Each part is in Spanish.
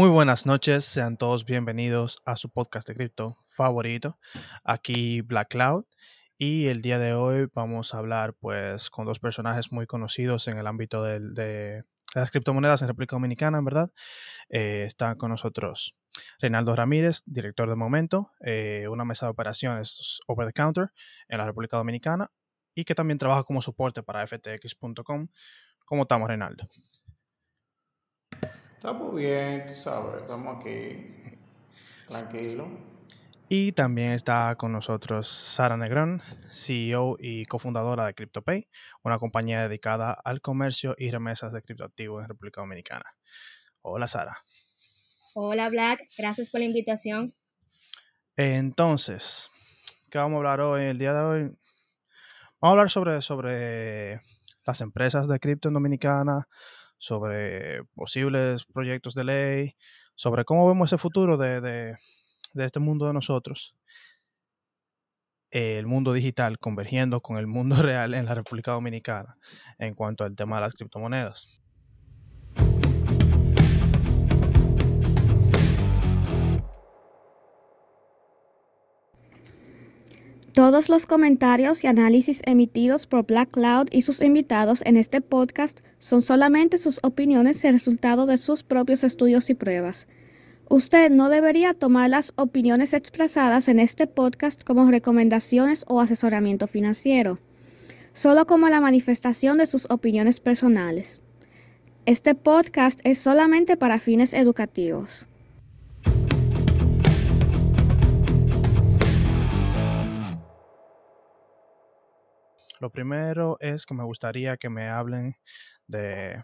Muy buenas noches, sean todos bienvenidos a su podcast de cripto favorito, aquí Black Cloud. Y el día de hoy vamos a hablar pues con dos personajes muy conocidos en el ámbito de, las criptomonedas en República Dominicana, en verdad. Eh, está con nosotros Reinaldo Ramírez, director de Momento, eh, una mesa de operaciones over the counter en la República Dominicana y que también trabaja como soporte para ftx.com. ¿Cómo estamos, Reinaldo? Estamos bien, tú sabes, estamos aquí tranquilo. Y también está con nosotros Sara Negrón, CEO y cofundadora de CryptoPay, una compañía dedicada al comercio y remesas de criptoactivos en República Dominicana. Hola Sara. Hola Black, gracias por la invitación. Entonces, ¿qué vamos a hablar hoy? El día de hoy vamos a hablar sobre, sobre las empresas de cripto en Dominicana, sobre posibles proyectos de ley, sobre cómo vemos ese futuro de, este mundo de nosotros, el mundo digital convergiendo con el mundo real en la República Dominicana en cuanto al tema de las criptomonedas. Todos los comentarios y análisis emitidos por Black Cloud y sus invitados en este podcast son solamente sus opiniones y resultado de sus propios estudios y pruebas. Usted no debería tomar las opiniones expresadas en este podcast como recomendaciones o asesoramiento financiero, solo como la manifestación de sus opiniones personales. Este podcast es solamente para fines educativos. Lo primero es que me gustaría que me hablen de,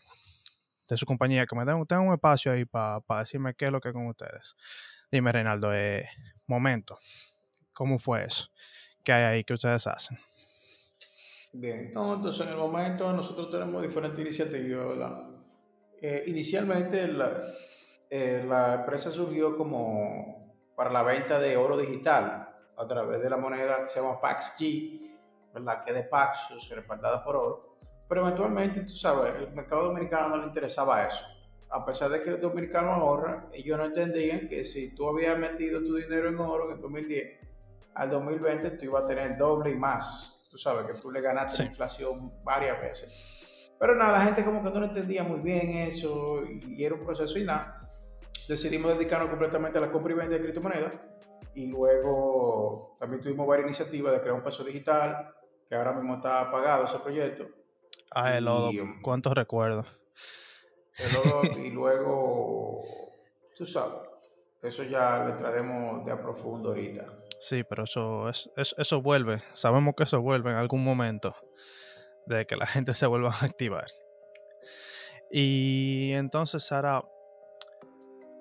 su compañía, que me den, un espacio ahí para decirme qué es lo que con ustedes. Dime, Reinaldo, eh, momento, ¿cómo fue eso? ¿Qué hay ahí que ustedes hacen? Bien, entonces en el momento nosotros tenemos diferentes iniciativas. Eh, inicialmente la, eh, la empresa surgió como para la venta de oro digital a través de la moneda que se llama PaxG ¿verdad? que de Paxos, respaldada por oro, pero eventualmente, tú sabes, el mercado dominicano no le interesaba eso. A pesar de que el dominicano ahorra, ellos no entendían que si tú habías metido tu dinero en oro en el 2010, al 2020 tú ibas a tener doble y más. Tú sabes que tú le ganaste la inflación varias veces. Pero nada, la gente como que no entendía muy bien eso y era un proceso y nada. Decidimos dedicarnos completamente a la compra y venta de criptomonedas y luego también tuvimos varias iniciativas de crear un peso digital, que ahora mismo está apagado ese proyecto. Ah, el lodo. Um, ¿Cuántos recuerdos? El lodo y luego, tú sabes, eso ya le traeremos de a profundo ahorita. Sí, pero eso, es, eso vuelve. Sabemos que eso vuelve en algún momento de que la gente se vuelva a activar. Y entonces, Sara,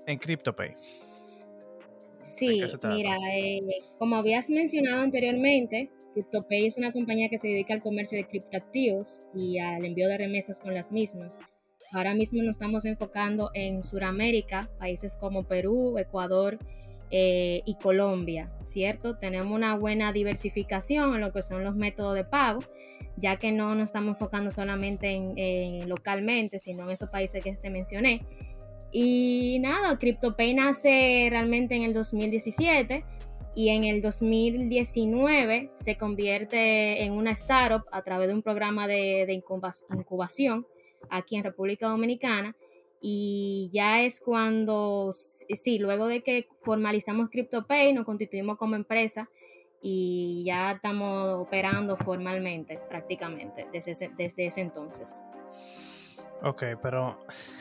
en CryptoPay. Sí, mira, eh, como habías mencionado anteriormente, CryptoPay es una compañía que se dedica al comercio de criptoactivos y al envío de remesas con las mismas. Ahora mismo nos estamos enfocando en Sudamérica, países como Perú, Ecuador eh, y Colombia, ¿cierto? Tenemos una buena diversificación en lo que son los métodos de pago, ya que no nos estamos enfocando solamente en, localmente, sino en esos países que te mencioné. Y nada, CryptoPay nace realmente en el 2017 y en el 2019 se convierte en una startup a través de un programa de, incubación aquí en República Dominicana y ya es cuando, sí, luego de que formalizamos CryptoPay, nos constituimos como empresa y ya estamos operando formalmente prácticamente desde desde ese entonces. Ok, pero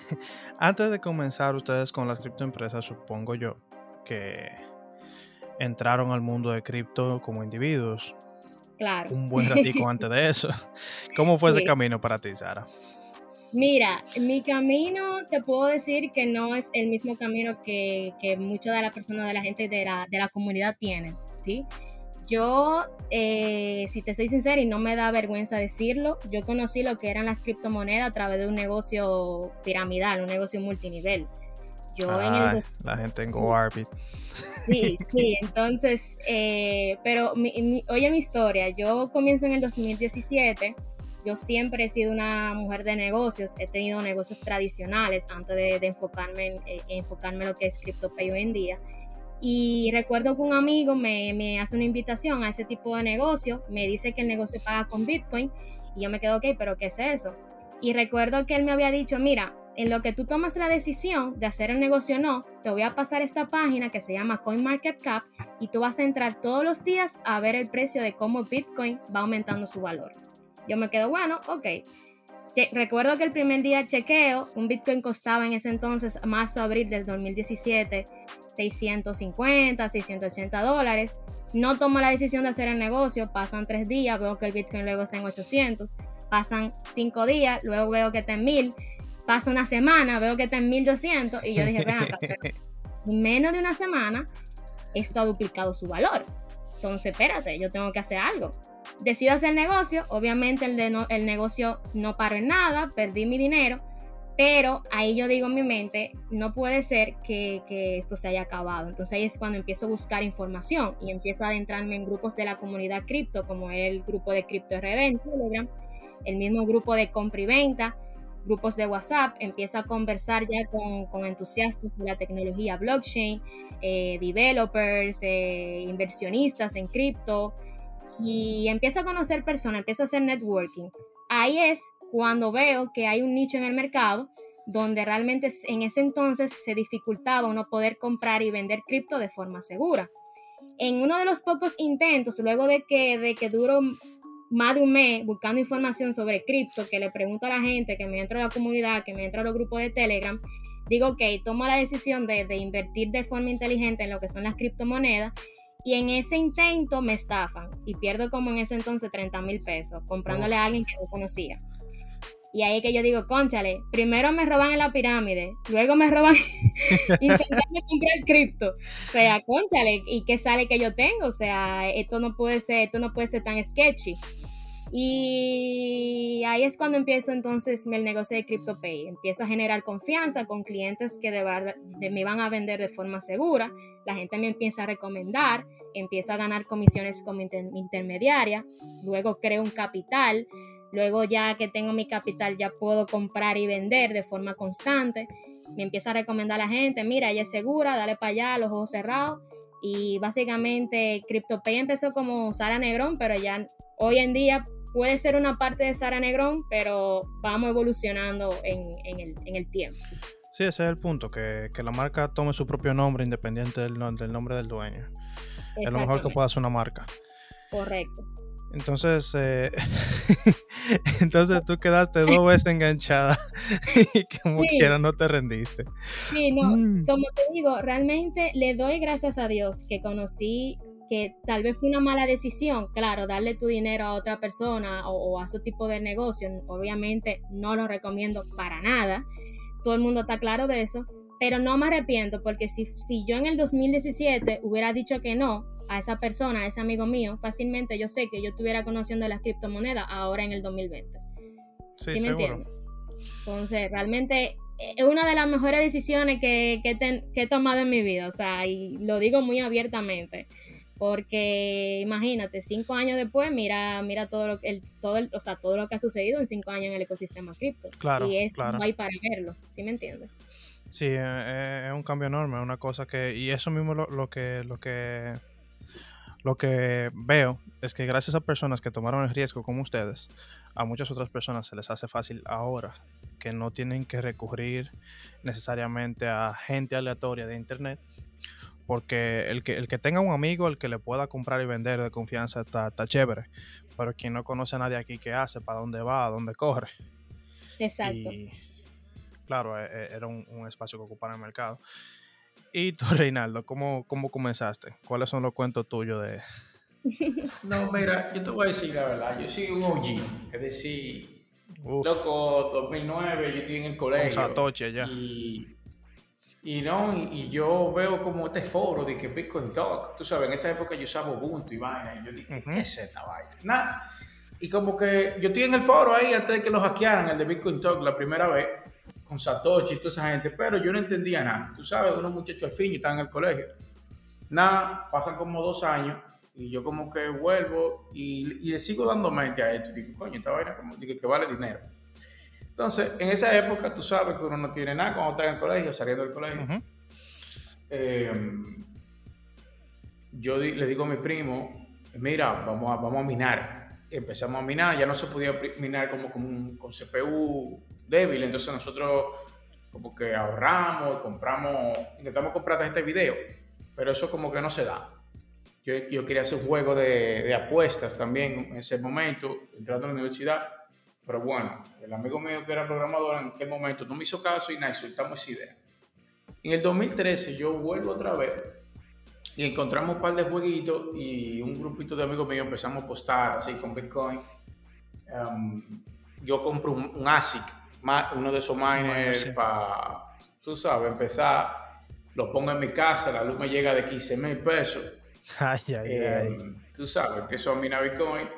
antes de comenzar ustedes con las criptoempresas, supongo yo que entraron al mundo de cripto como individuos. Claro. Un buen ratico antes de eso. ¿Cómo fue ese camino para ti, Sara? Mira, mi camino te puedo decir que no es el mismo camino que, que muchas de las personas, de la gente de la, de la comunidad tienen, ¿sí? Yo, eh, si te soy sincera y no me da vergüenza decirlo, yo conocí lo que eran las criptomonedas a través de un negocio piramidal, un negocio multinivel. Yo en el... La gente en GoArbit. Sí, sí, entonces, eh, pero oye mi historia, yo comienzo en el 2017 yo siempre he sido una mujer de negocios, he tenido negocios tradicionales antes de, enfocarme, en, eh, enfocarme en lo que es CryptoPay hoy en día. Y recuerdo que un amigo me, me, hace una invitación a ese tipo de negocio, me dice que el negocio paga con Bitcoin y yo me quedo, ok, pero ¿qué es eso? Y recuerdo que él me había dicho, mira, en lo que tú tomas la decisión de hacer el negocio o no, te voy a pasar esta página que se llama CoinMarketCap y tú vas a entrar todos los días a ver el precio de cómo Bitcoin va aumentando su valor. Yo me quedo, bueno, ok. recuerdo que el primer día chequeo, un Bitcoin costaba en ese entonces, marzo-abril del 2017, 650, 680 dólares. No tomo la decisión de hacer el negocio, pasan tres días, veo que el Bitcoin luego está en 800, pasan cinco días, luego veo que está en 1000, pasa una semana, veo que está en 1200 y yo dije, acá, en menos de una semana esto ha duplicado su valor. Entonces, espérate, yo tengo que hacer algo decido hacer el negocio, obviamente el, de el negocio no paró en nada, perdí mi dinero, pero ahí yo digo en mi mente, no puede ser que, que, esto se haya acabado. Entonces ahí es cuando empiezo a buscar información y empiezo a adentrarme en grupos de la comunidad cripto, como el grupo de Crypto RD en Telegram, el mismo grupo de compra y venta, grupos de WhatsApp, empiezo a conversar ya con, con entusiastas de la tecnología blockchain, eh, developers, eh, inversionistas en cripto, y empiezo a conocer personas, empiezo a hacer networking. Ahí es cuando veo que hay un nicho en el mercado donde realmente en ese entonces se dificultaba uno poder comprar y vender cripto de forma segura. En uno de los pocos intentos, luego de que, de que duró más de un mes buscando información sobre cripto, que le pregunto a la gente, que me entra a la comunidad, que me entra a los grupos de Telegram, digo, ok, tomo la decisión de, de invertir de forma inteligente en lo que son las criptomonedas y en ese intento me estafan y pierdo como en ese entonces 30 mil pesos comprándole a alguien que no conocía. Y ahí es que yo digo, conchale, primero me roban en la pirámide, luego me roban intentando comprar cripto. O sea, conchale, ¿y qué sale que yo tengo? O sea, esto no puede ser, esto no puede ser tan sketchy. Y ahí es cuando empiezo entonces el negocio de CryptoPay. Empiezo a generar confianza con clientes que de verdad me van a vender de forma segura. La gente me empieza a recomendar, empiezo a ganar comisiones como intermediaria. Luego creo un capital. Luego ya que tengo mi capital ya puedo comprar y vender de forma constante. Me empieza a recomendar a la gente, mira, ella es segura, dale para allá, los ojos cerrados. Y básicamente CryptoPay empezó como Sara Negrón, pero ya hoy en día puede ser una parte de Sara Negrón, pero vamos evolucionando en, el, tiempo. Sí, ese es el punto, que, la marca tome su propio nombre independiente del, del nombre del dueño. Es lo mejor que pueda hacer una marca. Correcto. Entonces, eh, entonces tú quedaste dos veces enganchada y como quiera no te rendiste. Sí, no, mm. como te digo, realmente le doy gracias a Dios que conocí que tal vez fue una mala decisión, claro, darle tu dinero a otra persona o, a su tipo de negocio, obviamente no lo recomiendo para nada, todo el mundo está claro de eso, pero no me arrepiento porque si, si yo en el 2017 hubiera dicho que no a esa persona, a ese amigo mío, fácilmente yo sé que yo estuviera conociendo las criptomonedas ahora en el 2020. Sí, me entiendes? Entonces, realmente eh, es una de las mejores decisiones que, que, que, he tomado en mi vida, o sea, y lo digo muy abiertamente. Porque imagínate, cinco años después, mira, mira todo lo que todo o sea, todo lo que ha sucedido en cinco años en el ecosistema cripto. Claro, y es claro. hay para verlo, ¿sí me entiendes? Sí, eh, eh, es un cambio enorme, una cosa que, y eso mismo lo, lo que, lo que, lo que veo es que gracias a personas que tomaron el riesgo como ustedes, a muchas otras personas se les hace fácil ahora, que no tienen que recurrir necesariamente a gente aleatoria de internet porque el que, el que tenga un amigo, el que le pueda comprar y vender de confianza está, chévere. Pero quien no conoce a nadie aquí, ¿qué hace? ¿Para dónde va? ¿A dónde corre? Exacto. Y claro, e, e, era un, espacio que ocupaba el mercado. Y tú, Reinaldo, ¿cómo, ¿cómo comenzaste? ¿Cuáles son los cuentos tuyos de...? No, mira, yo te voy a decir la verdad. Yo soy un OG. Es decir, loco, 2009, yo estoy en el colegio. Con Satoshi allá. Y y no, y, yo veo como este foro de que Bitcoin Talk, tú sabes, en esa época yo usaba Ubuntu y vaina, y yo dije, ¿qué es esta vaina? Nada. Y como que yo estoy en el foro ahí antes de que lo hackearan, el de Bitcoin Talk, la primera vez, con Satoshi y toda esa gente, pero yo no entendía nada. Tú sabes, unos muchachos al fin y están en el colegio. Nada, pasan como dos años Y yo como que vuelvo y, le sigo dando mente a esto. Digo, coño, esta vaina como que, que vale dinero. Entonces, en esa época tú sabes que uno no tiene nada cuando está en el colegio, saliendo del colegio. Em, yo le digo a mi primo, mira, vamos a, vamos a minar. Empezamos a minar, ya no se podía minar como, como con CPU débil, entonces nosotros como que ahorramos compramos, intentamos comprar este video, pero eso como que no se da. Yo, yo quería hacer un juego de, de, apuestas también en ese momento, entrando a la universidad, pero bueno, el amigo mío que era programador en aquel momento no me hizo caso y nada, soltamos esa idea. En el 2013 yo vuelvo otra vez y encontramos un par de jueguitos y un grupito de amigos míos empezamos a postar así con Bitcoin. Um, yo compro un ASIC uno de esos miners para, tú sabes, empezar, lo pongo en mi casa, la luz me llega de 15 mil pesos. Ay, ay, eh, ay. Tú sabes, empiezo a minar Bitcoin,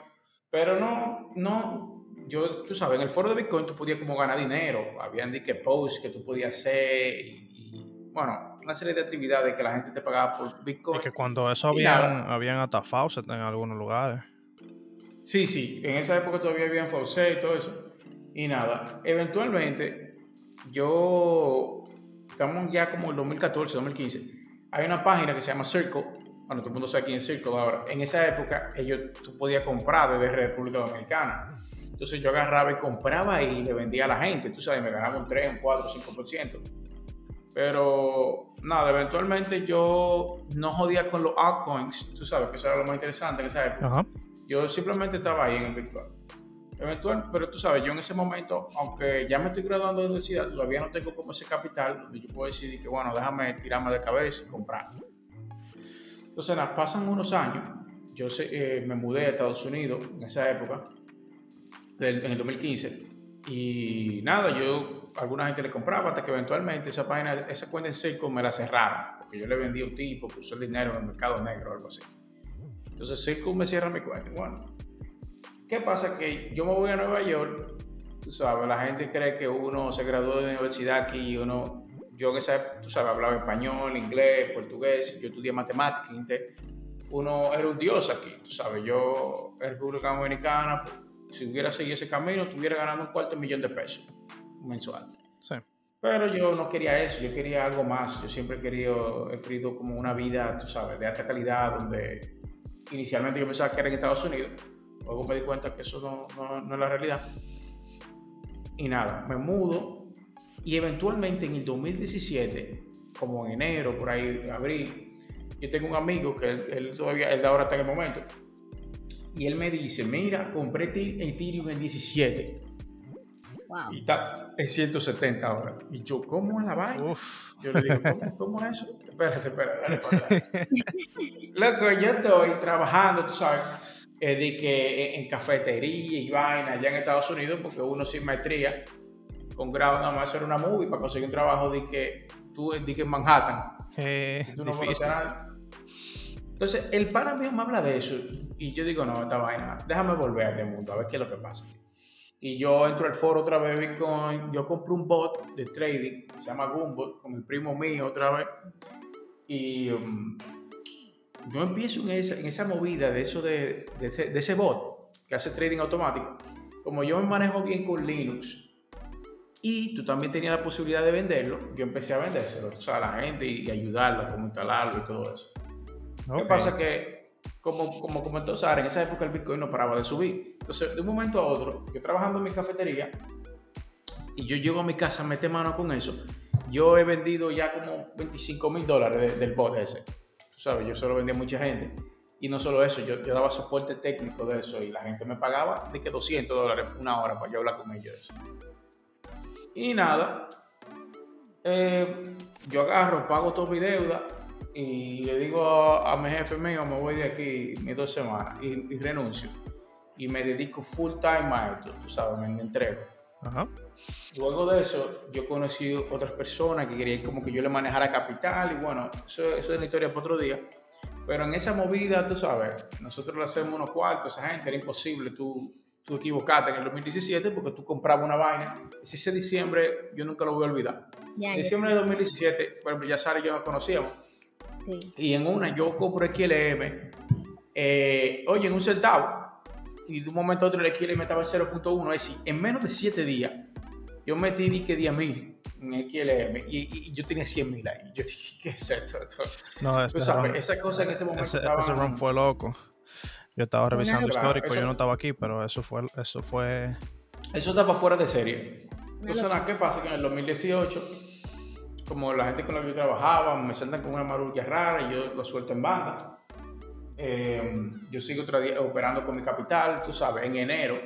pero no, no, yo, tú sabes, en el foro de Bitcoin tú podías como ganar dinero, habían que posts que tú podías hacer y, bueno, una serie de actividades que la gente te pagaba por Bitcoin. Y que cuando eso habían, habían hasta faucet en algunos lugares. Sí, sí, en esa época todavía habían faucet y todo eso. Y nada, eventualmente yo, estamos ya como el 2014, 2015, hay una página que se llama Circle, bueno, todo el mundo sabe quién es Circle ahora, en esa época ellos, tú podías comprar desde República Dominicana. Entonces yo agarraba y compraba y le vendía a la gente, tú sabes, me ganaba un 3, un 4, 5%. Pero nada, eventualmente yo no jodía con los altcoins, tú sabes que eso era lo más interesante en esa época. Yo simplemente estaba ahí en el Bitcoin eventual, pero tú sabes, yo en ese momento, aunque ya me estoy graduando de universidad, todavía no tengo como ese capital donde yo puedo decidir que, bueno, déjame tirarme de cabeza y comprar. Entonces, nada, pasan unos años, yo eh, me mudé a Estados Unidos en esa época, en el 2015, y nada, yo a alguna gente le compraba hasta que eventualmente esa página, esa cuenta en Seiko me la cerraron, porque yo le vendí a un tipo que usó el dinero en el mercado negro o algo así. Entonces Seiko me cierra mi cuenta. Bueno, ¿Qué pasa? Que yo me voy a Nueva York, tú sabes, la gente cree que uno se graduó de universidad aquí, uno, yo que sé, tú sabes, hablaba español, inglés, portugués, yo estudié matemáticas, uno era un dios aquí, tú sabes, yo en República Dominicana, si hubiera seguido ese camino, estuviera ganando un cuarto millón de pesos mensual. Sí. Pero yo no quería eso, yo quería algo más. Yo siempre he querido, he querido como una vida, tú sabes, de alta calidad, donde inicialmente yo pensaba que era en Estados Unidos, Luego me di cuenta que eso no, no, es la realidad. Y nada, me mudo y eventualmente en el 2017, como en enero, por ahí, abril, yo tengo un amigo que él, todavía, él de ahora está en el momento, y él me dice, mira, compré Ethereum en 17. Wow. Y está en 170 ahora. Y yo, ¿cómo es la vaina? Yo le digo, ¿cómo, ¿cómo, es eso? Espérate, espérate. Loco, yo estoy trabajando, tú sabes es de que en cafetería y vaina allá en Estados Unidos, porque uno sin maestría, con grado nada más hacer una movie para conseguir un trabajo de que tú de que en Manhattan. Eh, Entonces, el pana mío me habla de eso y yo digo, no, esta vaina, déjame volver a este mundo, a ver qué es lo que pasa. Y yo entro al foro otra vez Bitcoin, yo compro un bot de trading, se llama Goombot, con el primo mío otra vez. Y um, yo empiezo en esa, en esa movida de eso de, de, ese, bot que hace trading automático, como yo me manejo bien con Linux y tú también tenías la posibilidad de venderlo, yo empecé a vendérselo a la gente y, ayudarla a cómo instalarlo y todo eso. ¿Qué pasa? Que, como, como comentó Sara, en esa época el Bitcoin no paraba de subir. Entonces, de un momento a otro, yo trabajando en mi cafetería y yo llego a mi casa, mete mano con eso, yo he vendido ya como 25 mil dólares del bot ese sabes, yo solo vendía a mucha gente. Y no solo eso, yo, yo, daba soporte técnico de eso y la gente me pagaba de que 200 dólares una hora para yo hablar con ellos de eso. Y nada, eh, yo agarro, pago toda mi deuda y le digo a, mi jefe mío, me voy de aquí mis dos semanas y, renuncio. Y me dedico full time a esto, tú sabes, me, entrego. Luego de eso, yo conocí otras personas que querían como que yo le manejara capital y bueno, eso, eso es la historia para otro día. Pero en esa movida, tú sabes, nosotros le hacemos unos cuartos, esa gente, era imposible tú, tú equivocarte en el 2017 porque tú comprabas una vaina. Ese diciembre, yo nunca lo voy a olvidar. diciembre de 2017, por ejemplo, ya Sara y yo nos conocíamos. Sí. Y en una yo compro XLM eh, oye, en un centavo. Y de un momento a otro el XLM estaba en 0.1. Es decir, en menos de 7 días, yo metí di que 10.000 en XLM y, y, yo tenía 100.000 ahí. Yo dije, ¿qué es esto? No, ese esa cosa en ese momento. Ese, ese run fue loco. Yo estaba revisando histórico, yo no estaba aquí, pero eso fue. Eso fue. Eso estaba fuera de serie. Entonces, ¿qué pasa? Que en el 2018, como la gente con la que yo trabajaba me sentan con una marulla rara y yo lo suelto en banda. Eh, yo sigo operando con mi capital, tú sabes, en enero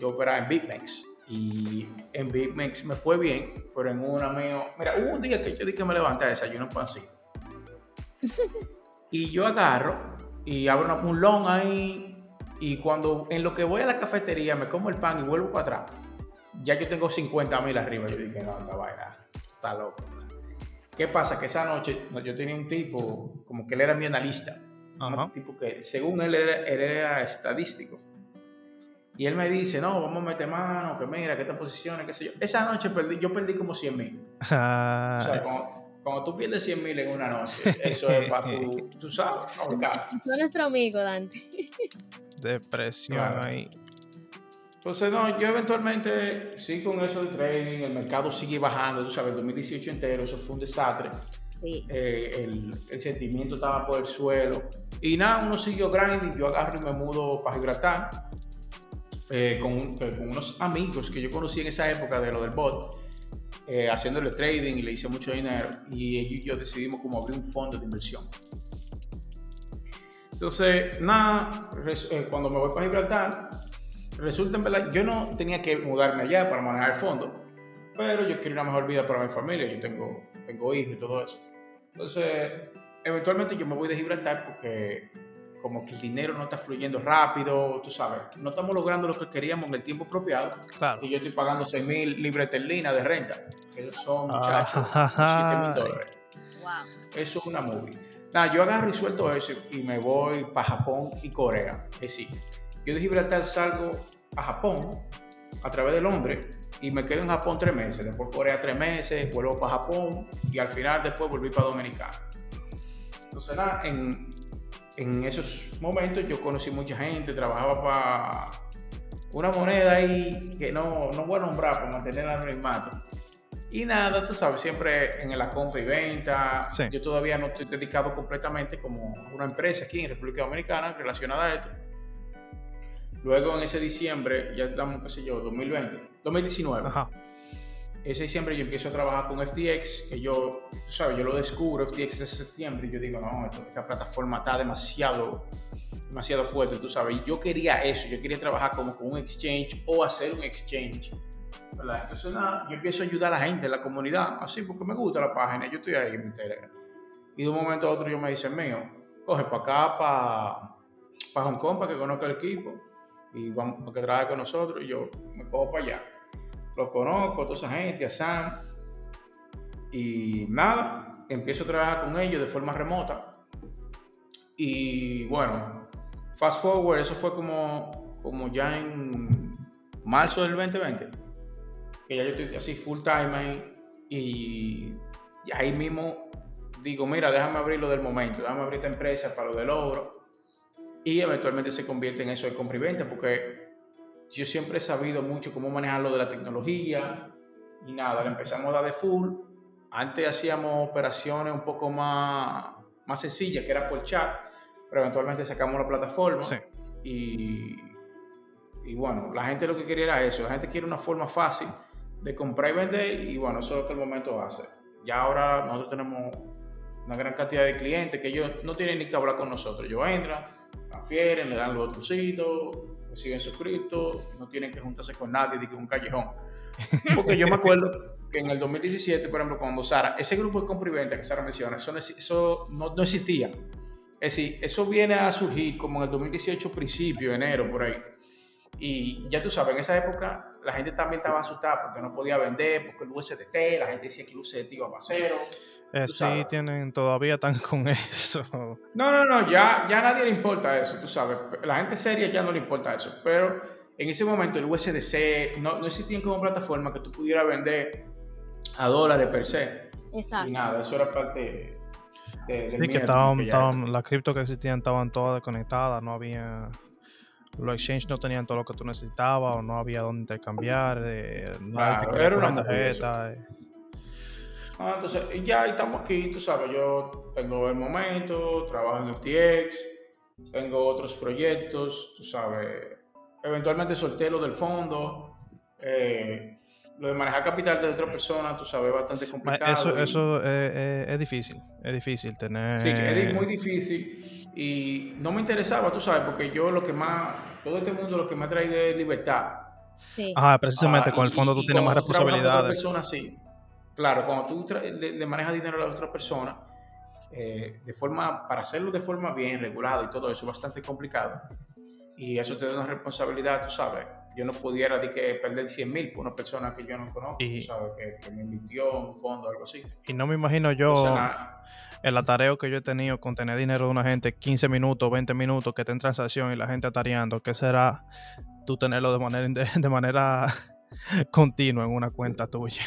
yo operaba en BitMEX y en BitMEX me fue bien, pero en una mío, mira, hubo un día que yo dije que me levanté a desayuno un pancito y yo agarro y abro un long ahí y cuando en lo que voy a la cafetería me como el pan y vuelvo para atrás, ya yo tengo 50 mil arriba. Yo dije, no, esta vaina está loco. ¿Qué pasa? Que esa noche yo tenía un tipo, como que él era mi analista, un tipo que según él era, él era estadístico. Y él me dice, no, vamos a meter mano, que mira, que esta posición, qué sé yo. Esa noche perdí, yo perdí como 100 mil. o sea, cuando tú pierdes 100 mil en una noche, eso es para tu, tú sabes, no, nuestro amigo, Dante. Depresión ahí. Entonces, no, yo eventualmente sí con eso de trading, el mercado sigue bajando, tú sabes, el 2018 entero, eso fue un desastre. Sí. Eh, el, el, sentimiento estaba por el suelo. Y nada, uno siguió grinding, yo agarro y me mudo para Gibraltar eh, con, con, unos amigos que yo conocí en esa época de lo del bot eh, haciéndole trading y le hice mucho dinero y ellos y yo decidimos como abrir un fondo de inversión. Entonces, nada, eh, cuando me voy para Gibraltar, resulta en verdad, yo no tenía que mudarme allá para manejar el fondo, pero yo quería una mejor vida para mi familia, yo tengo, tengo hijos y todo eso. Entonces, eventualmente yo me voy de Gibraltar porque como que el dinero no está fluyendo rápido, tú sabes, no estamos logrando lo que queríamos en el tiempo apropiado. Y yo estoy pagando 6 mil libras esterlinas de renta, que son, muchachos, 7 mil dólares. Eso es una movie. Nada, yo agarro y suelto eso y me voy para Japón y Corea. Es decir, yo de Gibraltar salgo a Japón a través del hombre y me quedo en Japón tres meses, después Corea tres meses, vuelvo para Japón y al final después volví para Dominicana. Entonces, nada, en, en esos momentos yo conocí mucha gente, trabajaba para una moneda ahí que no, no voy a nombrar para mantener el anonimato. Y nada, tú sabes, siempre en la compra y venta. Yo todavía no estoy dedicado completamente como una empresa aquí en República Dominicana relacionada a esto. Luego en ese diciembre, ya estamos, qué sé yo, 2020, 2019. Ajá ese diciembre yo empiezo a trabajar con FTX, que yo, tú sabes, yo lo descubro, FTX ese septiembre, y yo digo, no, esta plataforma está demasiado, demasiado fuerte, tú sabes, y yo quería eso, yo quería trabajar como con un exchange o hacer un exchange, ¿verdad? Entonces, nada, yo empiezo a ayudar a la gente, en la comunidad, así, porque me gusta la página, yo estoy ahí en mi Telegram. Y de un momento a otro yo me dice, mío, coge para acá, para, para Hong Kong, para que conozca el equipo, y vamos, para que trabaje con nosotros, y yo me cojo para allá los conozco, toda esa gente, a Sam. Y nada, empiezo a trabajar con ellos de forma remota. Y bueno, fast forward, eso fue como, como ya en marzo del 2020. Que ya yo estoy así full time ahí. Y, ahí mismo digo, mira, déjame abrir lo del momento, déjame abrir esta empresa para lo del oro. Y eventualmente se convierte en eso de compra y venta, porque yo siempre he sabido mucho cómo manejar lo de la tecnología y nada, le empezamos a dar de full. Antes hacíamos operaciones un poco más, más sencillas, que era por chat, pero eventualmente sacamos la plataforma. Y, y bueno, la gente lo que quería era eso. La gente quiere una forma fácil de comprar y vender y bueno, eso es lo que el momento hace. Ya ahora nosotros tenemos una gran cantidad de clientes que ellos no tienen ni que hablar con nosotros. Ellos entran, transfieren, le dan los botoncitos, siguen suscritos, no tienen que juntarse con nadie, de que un callejón. Porque yo me acuerdo que en el 2017, por ejemplo, cuando Sara, ese grupo de compra y venta que Sara menciona, eso, eso no, no, existía. Es decir, eso viene a surgir como en el 2018, principio, enero, por ahí. Y ya tú sabes, en esa época la gente también estaba asustada porque no podía vender, porque el USDT, la gente decía que el USDT iba a cero. Eh, sí, tienen, todavía están con eso. No, no, no, ya, ya a nadie le importa eso, tú sabes. La gente seria ya no le importa eso. Pero en ese momento el USDC no, no existía como plataforma que tú pudieras vender a dólares per se. Exacto. Y nada, eso era parte. sí, que estaban, las cripto que existían estaban todas desconectadas, no había los exchanges no tenían todo lo que tú necesitabas o no había dónde intercambiar, eh, no era una tarjeta. Eh. Ah, entonces, ya estamos aquí, tú sabes, yo tengo el momento, trabajo en FTX, tengo otros proyectos, tú sabes, eventualmente solté lo del fondo, eh, lo de manejar capital de otra persona, tú sabes, es bastante complicado. Eso, eso es difícil, es difícil tener... Sí, es muy difícil y no me interesaba, tú sabes, porque yo lo que más, todo este mundo lo que me ha traído es libertad. Sí. Ajá, precisamente, ah, con el fondo tú tienes más responsabilidades. Persona, sí. Claro, cuando tú le, manejas dinero a la otra persona, eh, de forma, para hacerlo de forma bien regulada y todo eso es bastante complicado. Y eso te da una responsabilidad, tú sabes. Yo no pudiera de que perder 100 mil por una persona que yo no conozco, tú sabes, que, me invirtió un fondo o algo así. Y no me imagino yo el atareo que yo he tenido con tener dinero de una gente 15 minutos, 20 minutos que está en transacción y la gente atareando. ¿Qué será tú tenerlo de manera, de manera continua en una cuenta tuya?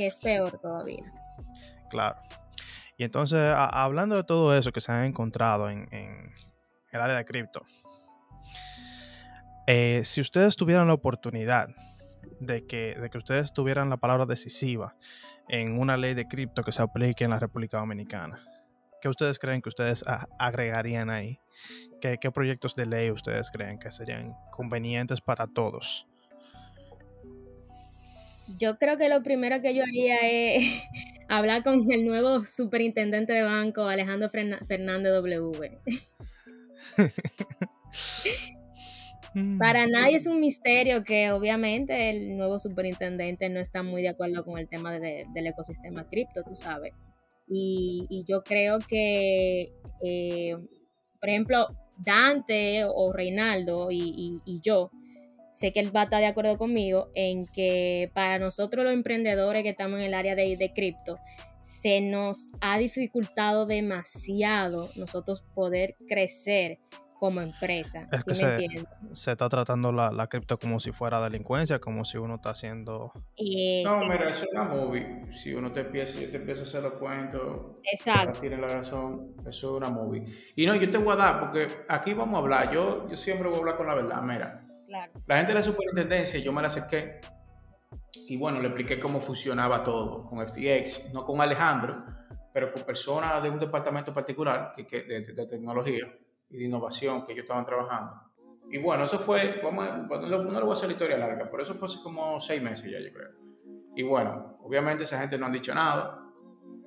que es peor todavía. Claro. Y entonces, hablando de todo eso que se han encontrado en, el área de cripto, eh, si ustedes tuvieran la oportunidad de que, de que ustedes tuvieran la palabra decisiva en una ley de cripto que se aplique en la República Dominicana, ¿qué ustedes creen que ustedes agregarían ahí? ¿Qué, ¿Qué, proyectos de ley ustedes creen que serían convenientes para todos? Yo creo que lo primero que yo haría es hablar con el nuevo superintendente de banco, Alejandro Fernández W. Para nadie es un misterio que obviamente el nuevo superintendente no está muy de acuerdo con el tema del ecosistema cripto, tú sabes. Y, yo creo que, eh, por ejemplo, Dante o Reinaldo y yo, sé que él va a estar de acuerdo conmigo en que para nosotros los emprendedores que estamos en el área de, de cripto, se nos ha dificultado demasiado nosotros poder crecer como empresa. Es que se, está tratando la, cripto como si fuera delincuencia, como si uno está haciendo... no, mira, eso es una movie. Si uno te empieza, te empieza a hacer los cuentos, Exacto. tiene la razón, eso es una movie. Y no, yo te voy a dar, porque aquí vamos a hablar, yo, yo siempre voy a hablar con la verdad, mira. La gente de la superintendencia, yo me la acerqué y bueno, le expliqué cómo funcionaba todo con FTX, no con Alejandro, pero con personas de un departamento particular que, de, tecnología y de innovación que ellos estaban trabajando. Y bueno, eso fue, vamos, no, le voy a hacer la historia larga, pero eso fue hace como seis meses ya, yo creo. Y bueno, obviamente esa gente no han dicho nada,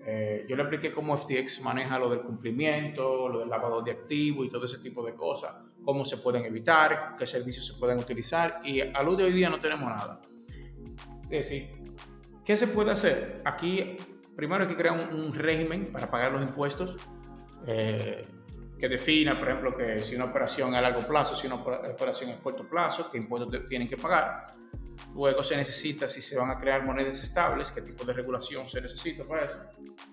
eh, yo le expliqué cómo FTX maneja lo del cumplimiento, lo del lavado de activos y todo ese tipo de cosas, cómo se pueden evitar, qué servicios se pueden utilizar y a luz de hoy día no tenemos nada. Es decir, ¿qué se puede hacer? Aquí primero hay que crear un, régimen para pagar los impuestos eh, que defina, por ejemplo, que si una operación es a largo plazo, si una operación es a corto plazo, qué impuestos tienen que pagar. Luego se necesita, si se van a crear monedas estables, qué tipo de regulación se necesita para eso.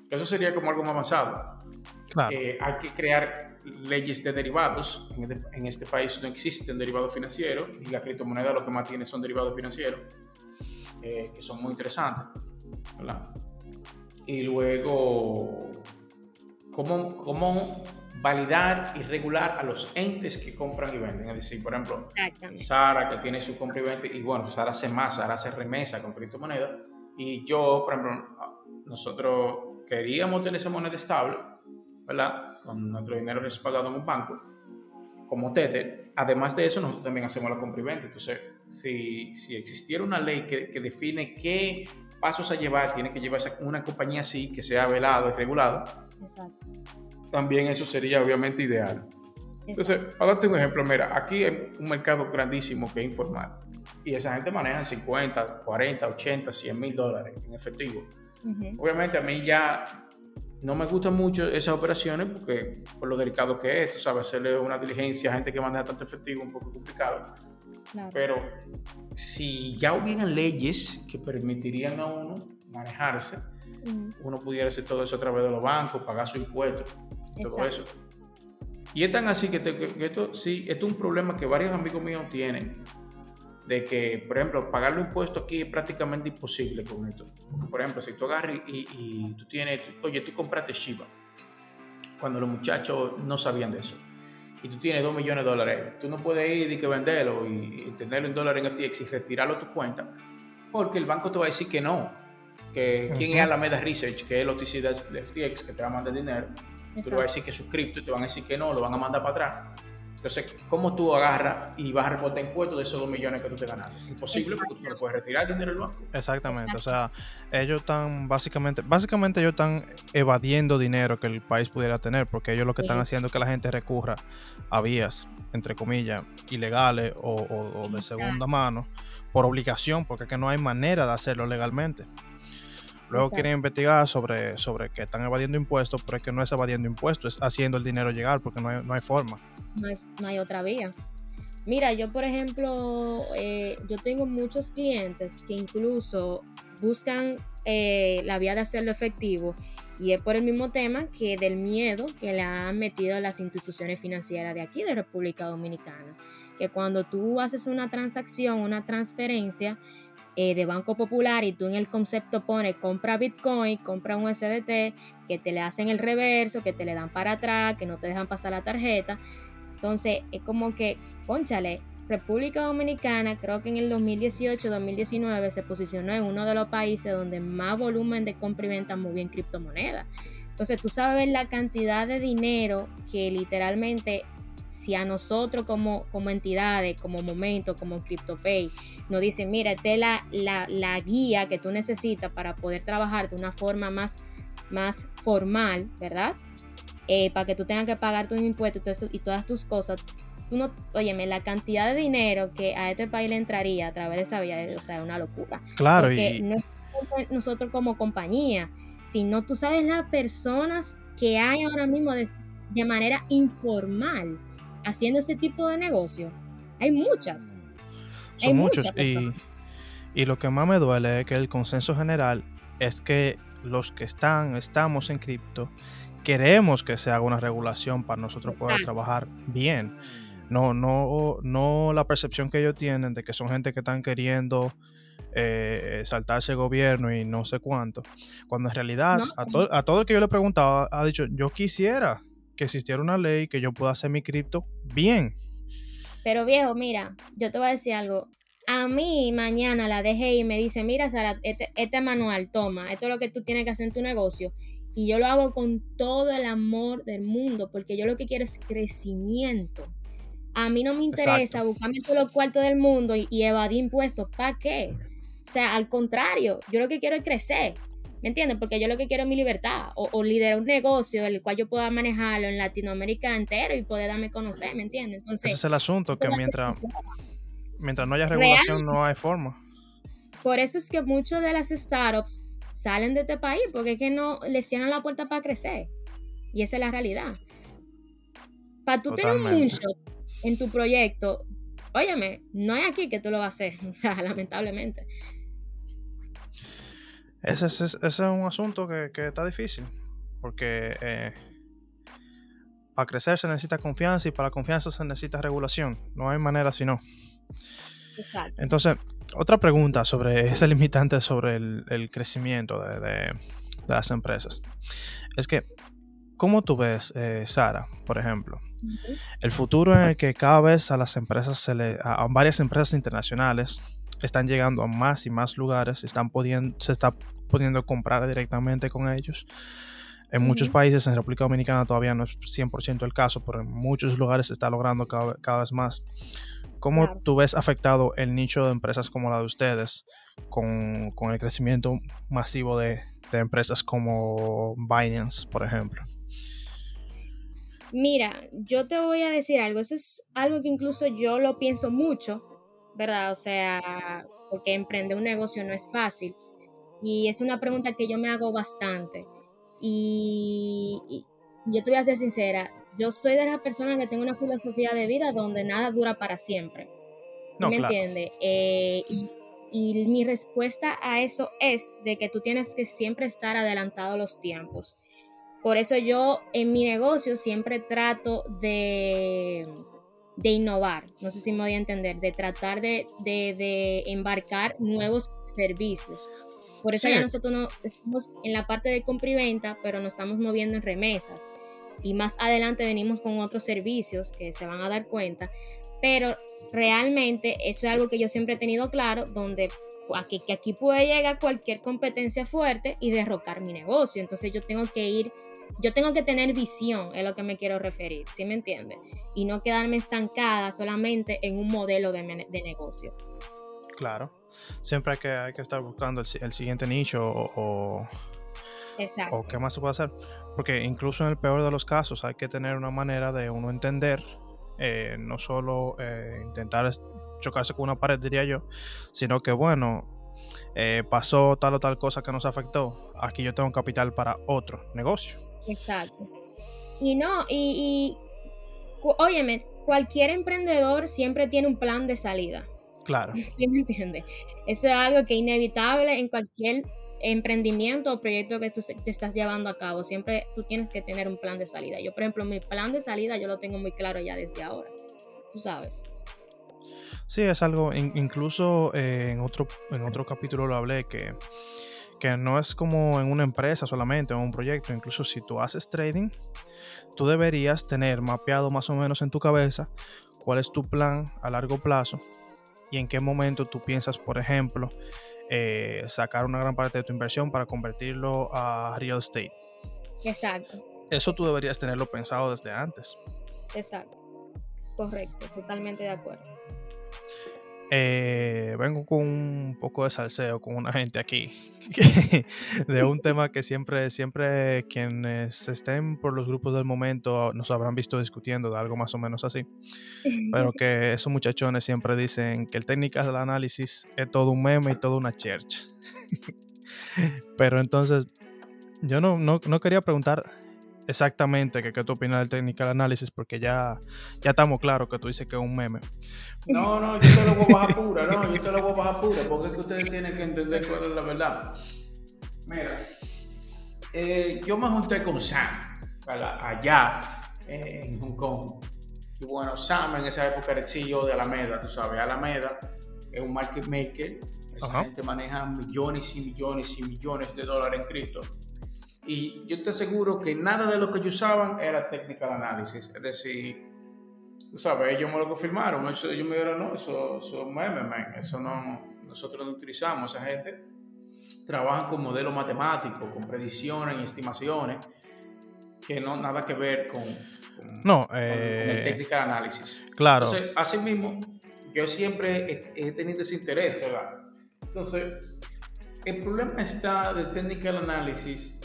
Eso sería como algo más avanzado. Eh, hay que crear leyes de derivados. Este, en este, país no existen derivados financieros y la criptomoneda lo que más tiene son derivados financieros, eh, que son muy interesantes. Y luego, ¿cómo, cómo validar y regular a los entes que compran y venden. Es decir, por ejemplo, Sara que tiene su compra y venta, y bueno, Sara hace más, Sara hace remesa con criptomonedas. Y yo, por ejemplo, nosotros queríamos tener esa moneda estable, ¿verdad? Con nuestro dinero respaldado en un banco, como Tether. Además de eso, nosotros también hacemos la compra y venta. Entonces, si, si existiera una ley que, que define qué pasos a llevar, tiene que llevarse una compañía así, que sea velado y regulado. Exacto también eso sería obviamente ideal. Entonces, para darte un ejemplo, mira, aquí hay un mercado grandísimo que es informal y esa gente maneja 50, 40, 80, 100 mil dólares en efectivo. Obviamente a mí ya no me gustan mucho esas operaciones porque por lo delicado que es, tú sabes, hacerle una diligencia a gente que maneja tanto efectivo es un poco complicado. Pero si ya hubieran leyes que permitirían a uno manejarse, uno pudiera hacer todo eso a través de los bancos, pagar su impuesto todo eso. Y es tan así que, esto sí, esto es un problema que varios amigos míos tienen. de que, por ejemplo, pagar los impuestos aquí es prácticamente imposible con esto. Por ejemplo, si tú agarras y, tú tienes, oye, tú compraste Shiba, cuando los muchachos no sabían de eso, y tú tienes 2 millones de dólares, tú no puedes ir y que venderlo y, tenerlo en dólares en FTX y retirarlo a tu cuenta, porque el banco te va a decir que no, que quién es Alameda Research, que es el OTC de FTX, que te va a mandar dinero, tú vas a decir que es cripto y te van a decir que no, lo van a mandar para atrás. Entonces, ¿cómo tú agarras y vas a reportar impuestos de esos 2 millones que tú te ganaste? Imposible porque tú no puedes retirar el dinero del banco. Exactamente, o sea, ellos están básicamente, básicamente ellos están evadiendo dinero que el país pudiera tener, porque ellos lo que están haciendo es que la gente recurra a vías, entre comillas, ilegales o, de segunda mano, por obligación, porque es que no hay manera de hacerlo legalmente. Luego quieren investigar sobre, sobre que están evadiendo impuestos, pero es que no es evadiendo impuestos, es haciendo el dinero llegar porque no hay, no hay forma. No hay, otra vía. Mira, yo por ejemplo, eh, yo tengo muchos clientes que incluso buscan eh, la vía de hacerlo efectivo y es por el mismo tema que del miedo que le han metido las instituciones financieras de aquí, de República Dominicana. Que cuando tú haces una transacción, una transferencia, eh, de Banco Popular y tú en el concepto pones compra Bitcoin, compra un SDT, que te le hacen el reverso, que te le dan para atrás, que no te dejan pasar la tarjeta. Entonces es como que, conchale, República Dominicana creo que en el 2018-2019 se posicionó en uno de los países donde más volumen de compra y venta movía en criptomonedas. Entonces tú sabes la cantidad de dinero que literalmente si a nosotros como, como entidades, como momento, como CryptoPay, nos dicen, mira, esta es la, la, guía que tú necesitas para poder trabajar de una forma más, más formal, ¿verdad? Eh, para que tú tengas que pagar tus impuestos y, todas tus cosas. Tú no, óyeme, la cantidad de dinero que a este país le entraría a través de esa vía, o sea, es una locura. Claro, Porque y... no es nosotros como compañía, sino tú sabes las personas que hay ahora mismo de, de manera informal haciendo ese tipo de negocio. Hay muchas. Son muchos. Y, y, lo que más me duele es que el consenso general es que los que están, estamos en cripto, queremos que se haga una regulación para nosotros poder trabajar bien. No, no, no la percepción que ellos tienen de que son gente que están queriendo eh, saltarse el gobierno y no sé cuánto. Cuando en realidad a, a, todo el que yo le he preguntado ha dicho, yo quisiera que existiera una ley que yo pueda hacer mi cripto bien. Pero viejo, mira, yo te voy a decir algo. A mí mañana la dejé y me dice, mira Sara, este, este, manual, toma, esto es lo que tú tienes que hacer en tu negocio. Y yo lo hago con todo el amor del mundo, porque yo lo que quiero es crecimiento. A mí no me interesa buscarme todos los cuartos del mundo y, y evadir impuestos. ¿Para qué? O sea, al contrario, yo lo que quiero es crecer. ¿Me entiendes? Porque yo lo que quiero es mi libertad o, liderar un negocio el cual yo pueda manejarlo en Latinoamérica entero y poder darme a conocer, ¿me entiendes? Entonces, Ese es el asunto, que mientras, mientras no haya regulación no hay forma. Por eso es que muchas de las startups salen de este país porque es que no les cierran la puerta para crecer. Y esa es la realidad. Para tú tener un moonshot en tu proyecto, óyeme, no hay aquí que tú lo vas a hacer, o sea, lamentablemente. Ese, es un asunto que, está difícil, porque eh, para crecer se necesita confianza y para la confianza se necesita regulación. No hay manera si no. Exacto. Entonces, otra pregunta sobre ese limitante sobre el, crecimiento de, las empresas. Es que, ¿cómo tú ves, eh, Sara, por ejemplo, el futuro en el que cada vez a las empresas, se le, a varias empresas internacionales, están llegando a más y más lugares, están pudiendo, se está pudiendo comprar directamente con ellos. En muchos países, en República Dominicana todavía no es 100% el caso, pero en muchos lugares se está logrando cada, vez más. ¿Cómo tú ves afectado el nicho de empresas como la de ustedes con, el crecimiento masivo de, de, empresas como Binance, por ejemplo? Mira, yo te voy a decir algo, eso es algo que incluso yo lo pienso mucho ¿verdad? O sea, porque emprender un negocio no es fácil. Y es una pregunta que yo me hago bastante. Y, yo te voy a ser sincera, yo soy de las personas que tengo una filosofía de vida donde nada dura para siempre. ¿Me entiendes? Eh, y, y mi respuesta a eso es de que tú tienes que siempre estar adelantado a los tiempos. Por eso yo en mi negocio siempre trato de de innovar, no sé si me voy a entender, de tratar de, embarcar nuevos servicios. Por eso ya nosotros no estamos en la parte de compra y venta, pero nos estamos moviendo en remesas. Y más adelante venimos con otros servicios que se van a dar cuenta. Pero realmente eso es algo que yo siempre he tenido claro, donde aquí, que aquí puede llegar cualquier competencia fuerte y derrocar mi negocio. Entonces yo tengo que ir, yo tengo que tener visión, es lo que me quiero referir, ¿sí me entiende? Y no quedarme estancada solamente en un modelo de, negocio. Claro, siempre hay que, hay que estar buscando el, siguiente nicho o, Exacto. o qué más se puede hacer. Porque incluso en el peor de los casos hay que tener una manera de uno entender, eh, no solo eh, intentar chocarse con una pared, diría yo, sino que bueno, eh, pasó tal o tal cosa que nos afectó, aquí yo tengo capital para otro negocio. Exacto. Y no, y, y óyeme, cualquier emprendedor siempre tiene un plan de salida. Claro. ¿Sí me entiendes? Eso es algo que es inevitable en cualquier emprendimiento o proyecto que tú te estás llevando a cabo. Siempre tú tienes que tener un plan de salida. Yo, por ejemplo, mi plan de salida yo lo tengo muy claro ya desde ahora. Tú sabes. Sí, es algo, incluso eh, en, otro, en otro capítulo lo hablé, que, que no es como en una empresa solamente, en un proyecto, incluso si tú haces trading, tú deberías tener mapeado más o menos en tu cabeza cuál es tu plan a largo plazo y en qué momento tú piensas, por ejemplo, eh, sacar una gran parte de tu inversión para convertirlo a real estate. Exacto. Eso tú deberías tenerlo pensado desde antes. Exacto. Correcto, totalmente de acuerdo. Eh, vengo con un poco de salseo con una gente aquí de un tema que siempre, siempre quienes estén por los grupos del momento nos habrán visto discutiendo de algo más o menos así. Pero que esos muchachones siempre dicen que el técnico del análisis es todo un meme y toda una chercha. Pero entonces, yo no, no, no quería preguntar exactamente qué, qué tú opinas del technical análisis, porque ya, ya estamos claros que tú dices que es un meme. No, no, yo te lo voy a bajar pura, no, yo te lo voy a bajar pura, porque es que ustedes tienen que entender cuál es la verdad. Mira, eh, yo me junté con Sam, allá en Hong Kong. Y bueno, Sam en esa época era el CEO de Alameda, tú sabes, Alameda es un market maker, esa gente maneja millones y millones y millones de dólares en cripto y yo te aseguro que nada de lo que ellos usaban era technical analysis. Es decir, tú sabes, ellos me lo confirmaron. Eso, ellos me dijeron, no, eso, eso es meme, man. Eso no, nosotros no utilizamos. Esa gente trabaja con modelos matemáticos, con predicciones y estimaciones, que no nada que ver con, no, el eh, technical analysis. Claro. Entonces, así mismo, yo siempre he, tenido ese interés, ¿verdad? Entonces, el problema está del technical analysis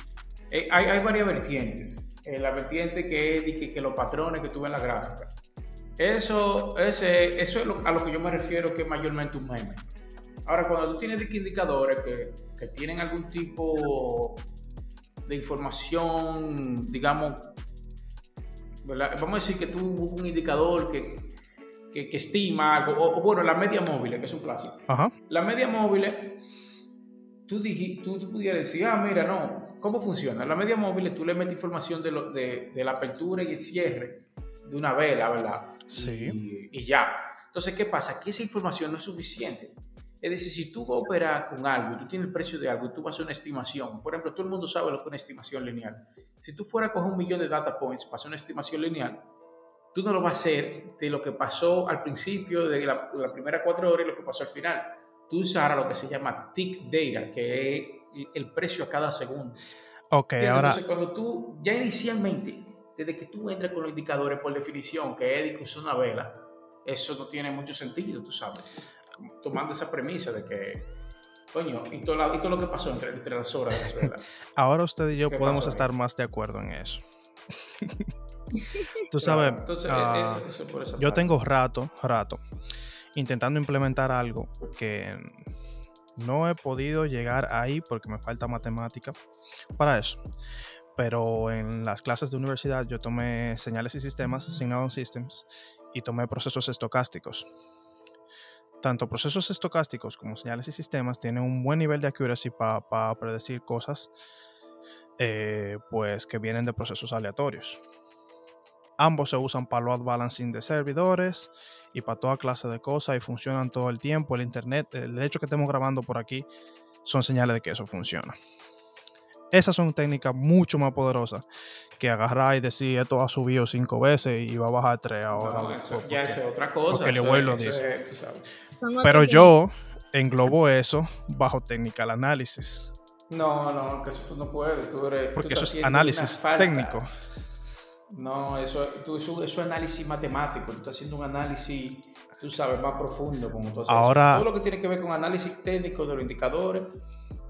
eh, hay, varias vertientes. Eh, la vertiente que es que, los patrones que tuve en la gráfica. Eso, ese, eso es a lo que yo me refiero que es mayormente un meme. Ahora, cuando tú tienes indicadores que, que tienen algún tipo de información, digamos, vamos a decir que tú un indicador que, que, estima algo, o, bueno, la media móvil, que es un clásico. La media móvil, tú, tú, tú pudieras decir, ah, mira, no, ¿Cómo funciona? La media móvil tú le metes información de, lo, de, de, la apertura y el cierre de una vela, ¿verdad? Sí. Y, ya. Entonces, ¿qué pasa? Que esa información no es suficiente. Es decir, si tú vas a operar con algo y tú tienes el precio de algo y tú vas a hacer una estimación, por ejemplo, todo el mundo sabe lo que es una estimación lineal. Si tú fueras a coger un millón de data points para hacer una estimación lineal, tú no lo vas a hacer de lo que pasó al principio, de la, la primera cuatro horas y lo que pasó al final. Tú usarás lo que se llama tick data, que es el precio a cada segundo. Ok, ahora. Entonces, cuando tú, ya inicialmente, desde que tú entras con los indicadores por definición, que es es una vela, eso no tiene mucho sentido, tú sabes. Tomando esa premisa de que, coño, y todo, lo que pasó entre, entre las horas de las velas. Ahora usted y yo podemos estar más de acuerdo en eso. tú sabes, Entonces, ah, yo tengo rato, rato, intentando implementar algo que no he podido llegar ahí porque me falta matemática para eso. Pero en las clases de universidad yo tomé señales y sistemas, Signal Systems, y tomé procesos estocásticos. Tanto procesos estocásticos como señales y sistemas tienen un buen nivel de accuracy para predecir cosas eh, pues que vienen de procesos aleatorios. Ambos se usan para load balancing de servidores y para toda clase de cosas y funcionan todo el tiempo. El internet, el hecho que estemos grabando por aquí, son señales de que eso funciona. Esas son técnicas mucho más poderosas que agarrar y decir esto ha subido cinco veces y va a bajar tres ahora. ya es otra cosa. Porque le vuelvo dice. Pero yo englobo eso bajo technical análisis. No, no, que eso tú no puedes. Porque eso es análisis técnico. No, eso, tú, eso, es análisis matemático. Tú estás haciendo un análisis, tú sabes, más profundo. Como tú Ahora, Todo lo que tiene que ver con análisis técnico de los indicadores,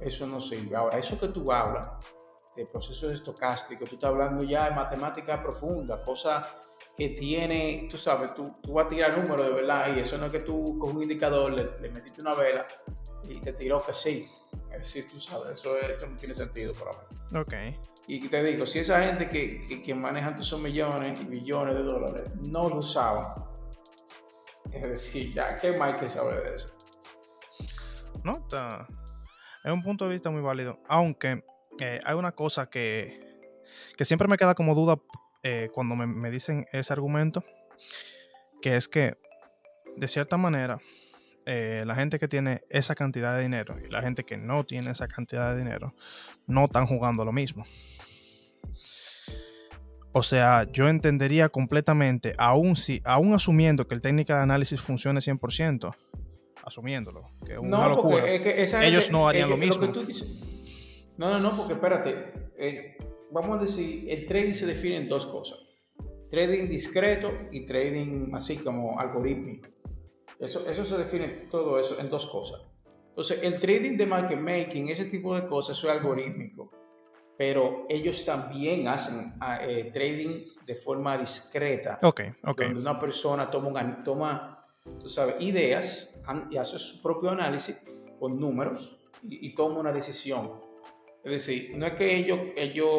eso no sirve. Ahora, eso que tú hablas de procesos estocásticos, tú estás hablando ya de matemática profunda, cosas que tiene, tú sabes, tú, tú vas a tirar números de verdad y eso no es que tú con un indicador le, le metiste una vela y te tiró que sí. Es decir, tú sabes, eso, eso no tiene sentido para mí. Ok. Y te digo, si esa gente que, que, que manejan esos millones y millones de dólares no lo usaban, es decir, ya, ¿qué más hay que saber de eso? No, está. Es un punto de vista muy válido. Aunque eh, hay una cosa que, que siempre me queda como duda eh, cuando me, me dicen ese argumento, que es que, de cierta manera, eh, la gente que tiene esa cantidad de dinero y la gente que no tiene esa cantidad de dinero no están jugando lo mismo. O sea, yo entendería completamente, aún, si, aún asumiendo que el técnico de análisis funcione 100%, asumiéndolo, que es una locura, ellos no harían lo mismo. no, no, no, porque espérate, eh, vamos a decir, el trading se define en dos cosas. Trading discreto y trading así como algorítmico. Eso, eso se define todo eso en dos cosas. Entonces, el trading de market making, ese tipo de cosas, eso es algorítmico pero ellos también hacen ah, eh, trading de forma discreta. Ok, ok. Donde una persona toma, toma tú sabes, ideas y hace su propio análisis con números y, toma una decisión. Es decir, no es que ellos, ellos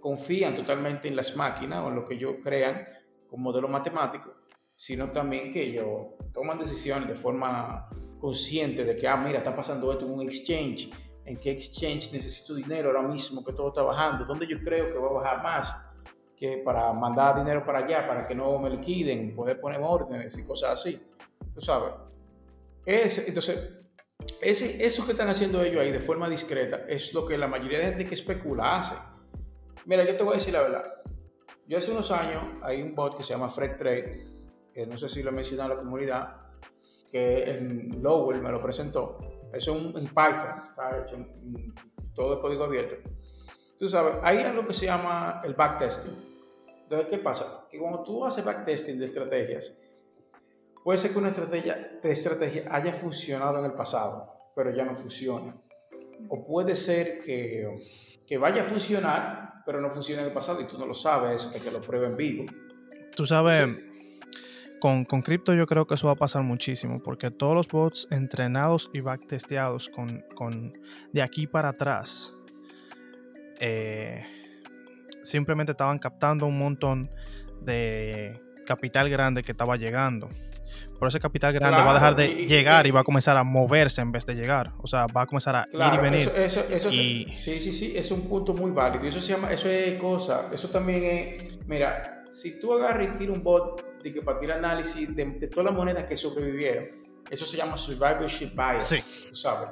confían totalmente en las máquinas o en lo que ellos crean con modelo matemático, sino también que ellos toman decisiones de forma consciente de que, ah, mira, está pasando esto en un exchange en qué exchange necesito dinero ahora mismo que todo está bajando, dónde yo creo que va a bajar más, que para mandar dinero para allá, para que no me liquiden, poder poner órdenes y cosas así. Tú sabes. Ese, entonces, ese, eso que están haciendo ellos ahí de forma discreta es lo que la mayoría de gente que especula hace. Mira, yo te voy a decir la verdad. Yo hace unos años hay un bot que se llama Freak Trade, que no sé si lo he mencionado en la comunidad, que el Lowell me lo presentó eso es un, en Python, está hecho en, todo el código abierto. Tú sabes, hay algo que se llama el backtesting. Entonces, ¿qué pasa? Que cuando tú haces backtesting de estrategias, puede ser que una estrategia, estrategia haya funcionado en el pasado, pero ya no funciona. O puede ser que, que vaya a funcionar, pero no funciona en el pasado y tú no lo sabes hasta que lo prueben vivo. Tú sabes, con, con cripto yo creo que eso va a pasar muchísimo, porque todos los bots entrenados y backtesteados con, con de aquí para atrás eh, simplemente estaban captando un montón de capital grande que estaba llegando. Por ese capital grande va a dejar de llegar y, va a comenzar a moverse en vez de llegar. O sea, va a comenzar a ir y venir. Eso, eso, sí, sí, sí, es un punto muy válido. Eso se llama, eso es cosa. Eso también es, mira, si tú agarras y tiras un bot de que para tirar análisis de, todas las monedas que sobrevivieron. Eso se llama survivorship bias. Sí. sabes.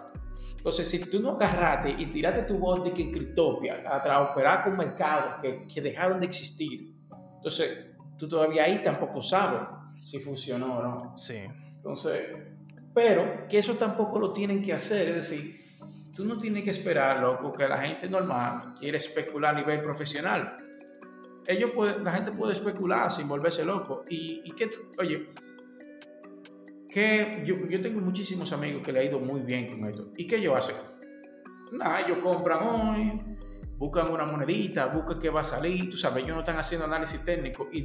Entonces, si tú no agarraste y tiraste tu bot de que en Cryptopia a operar con mercados que, que dejaron de existir, entonces tú todavía ahí tampoco sabes si funcionó o no. Sí. Entonces, pero que eso tampoco lo tienen que hacer, es decir, tú no tienes que esperar, loco, que la gente normal quiere especular a nivel profesional ellos la gente puede especular sin volverse loco. Y, y que, oye, que yo, yo, tengo muchísimos amigos que le ha ido muy bien con esto. ¿Y qué ellos hacen? Nada, ellos compran hoy, buscan una monedita, buscan qué va a salir, tú sabes, ellos no están haciendo análisis técnico y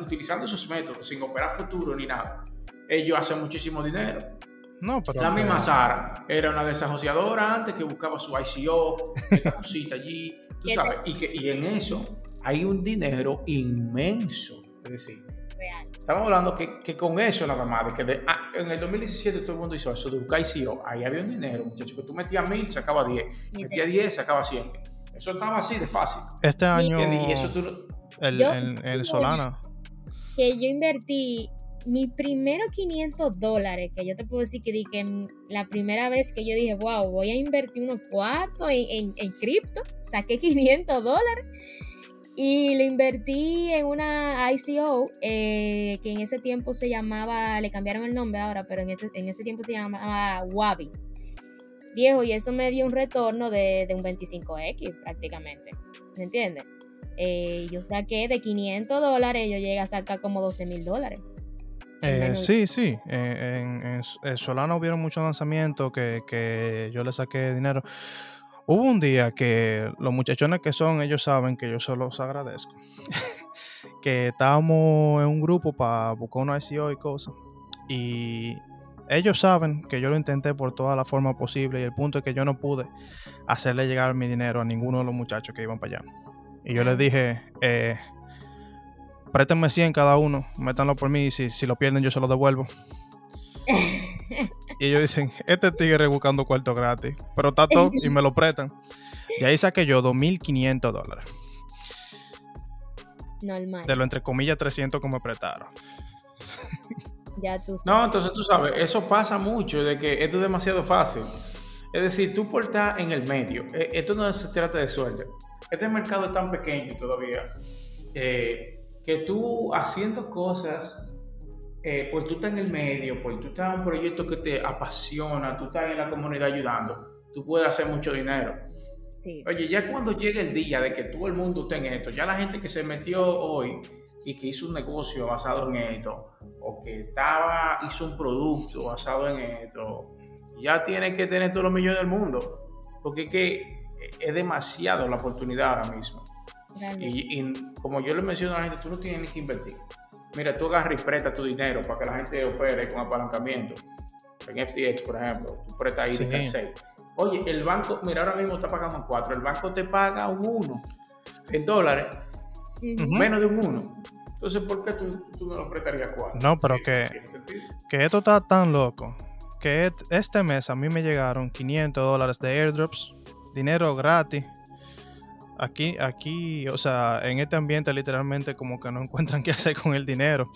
utilizando esos métodos sin operar futuro ni nada. Ellos hacen muchísimo dinero. No, pero la misma Sara era una desasociadora antes que buscaba su ICO, esta cosita allí, tú sabes, y, que, y en eso hay un dinero inmenso. Es decir, estamos hablando que, que, con eso nada más, de que ah, en el 2017 todo el mundo hizo eso de buscar ICO, ahí había un dinero, muchachos, que tú metías mil, sacaba 10, metías 10, sacaba 100. Eso estaba así de fácil. Este año... Y eso tú, El, el, Solana. Que yo invertí mi primero 500 dólares, que yo te puedo decir que, di que la primera vez que yo dije, wow, voy a invertir unos cuartos en, en, cripto, saqué 500 dólares y lo invertí en una ICO eh, que en ese tiempo se llamaba, le cambiaron el nombre ahora, pero en, este, en ese tiempo se llamaba Wabi. Viejo, y eso me dio un retorno de, de un 25X prácticamente. ¿Me entiendes? Eh, yo saqué de 500 dólares, yo llegué a sacar como 12 mil dólares. Eh, sí, sí. en, Solana hubieron muchos lanzamientos que, que, yo le saqué dinero. Hubo un día que los muchachones que son, ellos saben que yo se los agradezco. que estábamos en un grupo para buscar una SEO y cosas. Y ellos saben que yo lo intenté por toda la forma posible. Y el punto es que yo no pude hacerle llegar mi dinero a ninguno de los muchachos que iban para allá. Y yo les dije, eh, préstenme 100 cada uno, métanlo por mí y si, si lo pierden yo se lo devuelvo. y ellos dicen, este tigre buscando cuarto gratis, pero está todo y me lo prestan. Y ahí saqué yo 2.500 dólares. Normal. De lo entre comillas 300 que me prestaron. ya tú sabes. No, entonces tú sabes, eso pasa mucho, de que esto es demasiado fácil. Es decir, tú por estar en el medio, e, esto no se trata de suerte. Este mercado es tan pequeño todavía eh, que tú haciendo cosas, eh, pues tú estás en el medio, pues tú estás en un proyecto que te apasiona, tú estás en la comunidad ayudando, tú puedes hacer mucho dinero. Oye, ya cuando llegue el día de que todo el mundo esté en esto, ya la gente que se metió hoy y que hizo un negocio basado en esto, o que estaba, hizo un producto basado en esto, ya tiene que tener todos los millones del mundo. Porque es que es demasiado la oportunidad ahora mismo. Y, como yo le menciono a la gente, tú no tienes ni que invertir. Mira, tú agarras y prestas tu dinero para que la gente opere con apalancamiento. En FTX, por ejemplo, tú prestas ahí de 6. Oye, el banco, mira, ahora mismo está pagando un 4. El banco te paga un 1 en dólares, menos de un 1. Entonces, ¿por qué tú, tú no lo prestarías 4? No, pero que, que esto está tan loco que este mes a mí me llegaron 500 dólares de airdrops dinero gratis. Aquí, aquí, o sea, en este ambiente literalmente como que no encuentran qué hacer con el dinero.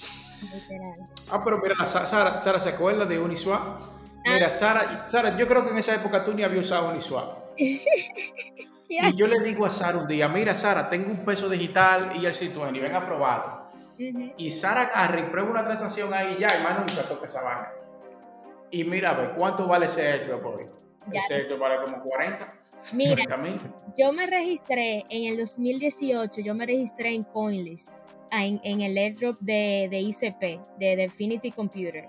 Ah, pero mira, Sara, Sara ¿se acuerda de Uniswap? Ah. Mira, Sara, Sara, yo creo que en esa época tú ni habías usado Uniswap. y yo le digo a Sara un día, mira Sara, tengo un peso digital y el C20, ven a probarlo. Y Sara agarra prueba una transacción ahí ya, y más nunca toca esa vaina. Y mira, ve, ¿cuánto vale ese airdrop hoy? Ese airdrop vale como 40. Mira, yo me registré en el 2018, yo me registré en CoinList, ah, en, el airdrop de, de, ICP, de Definity Computer.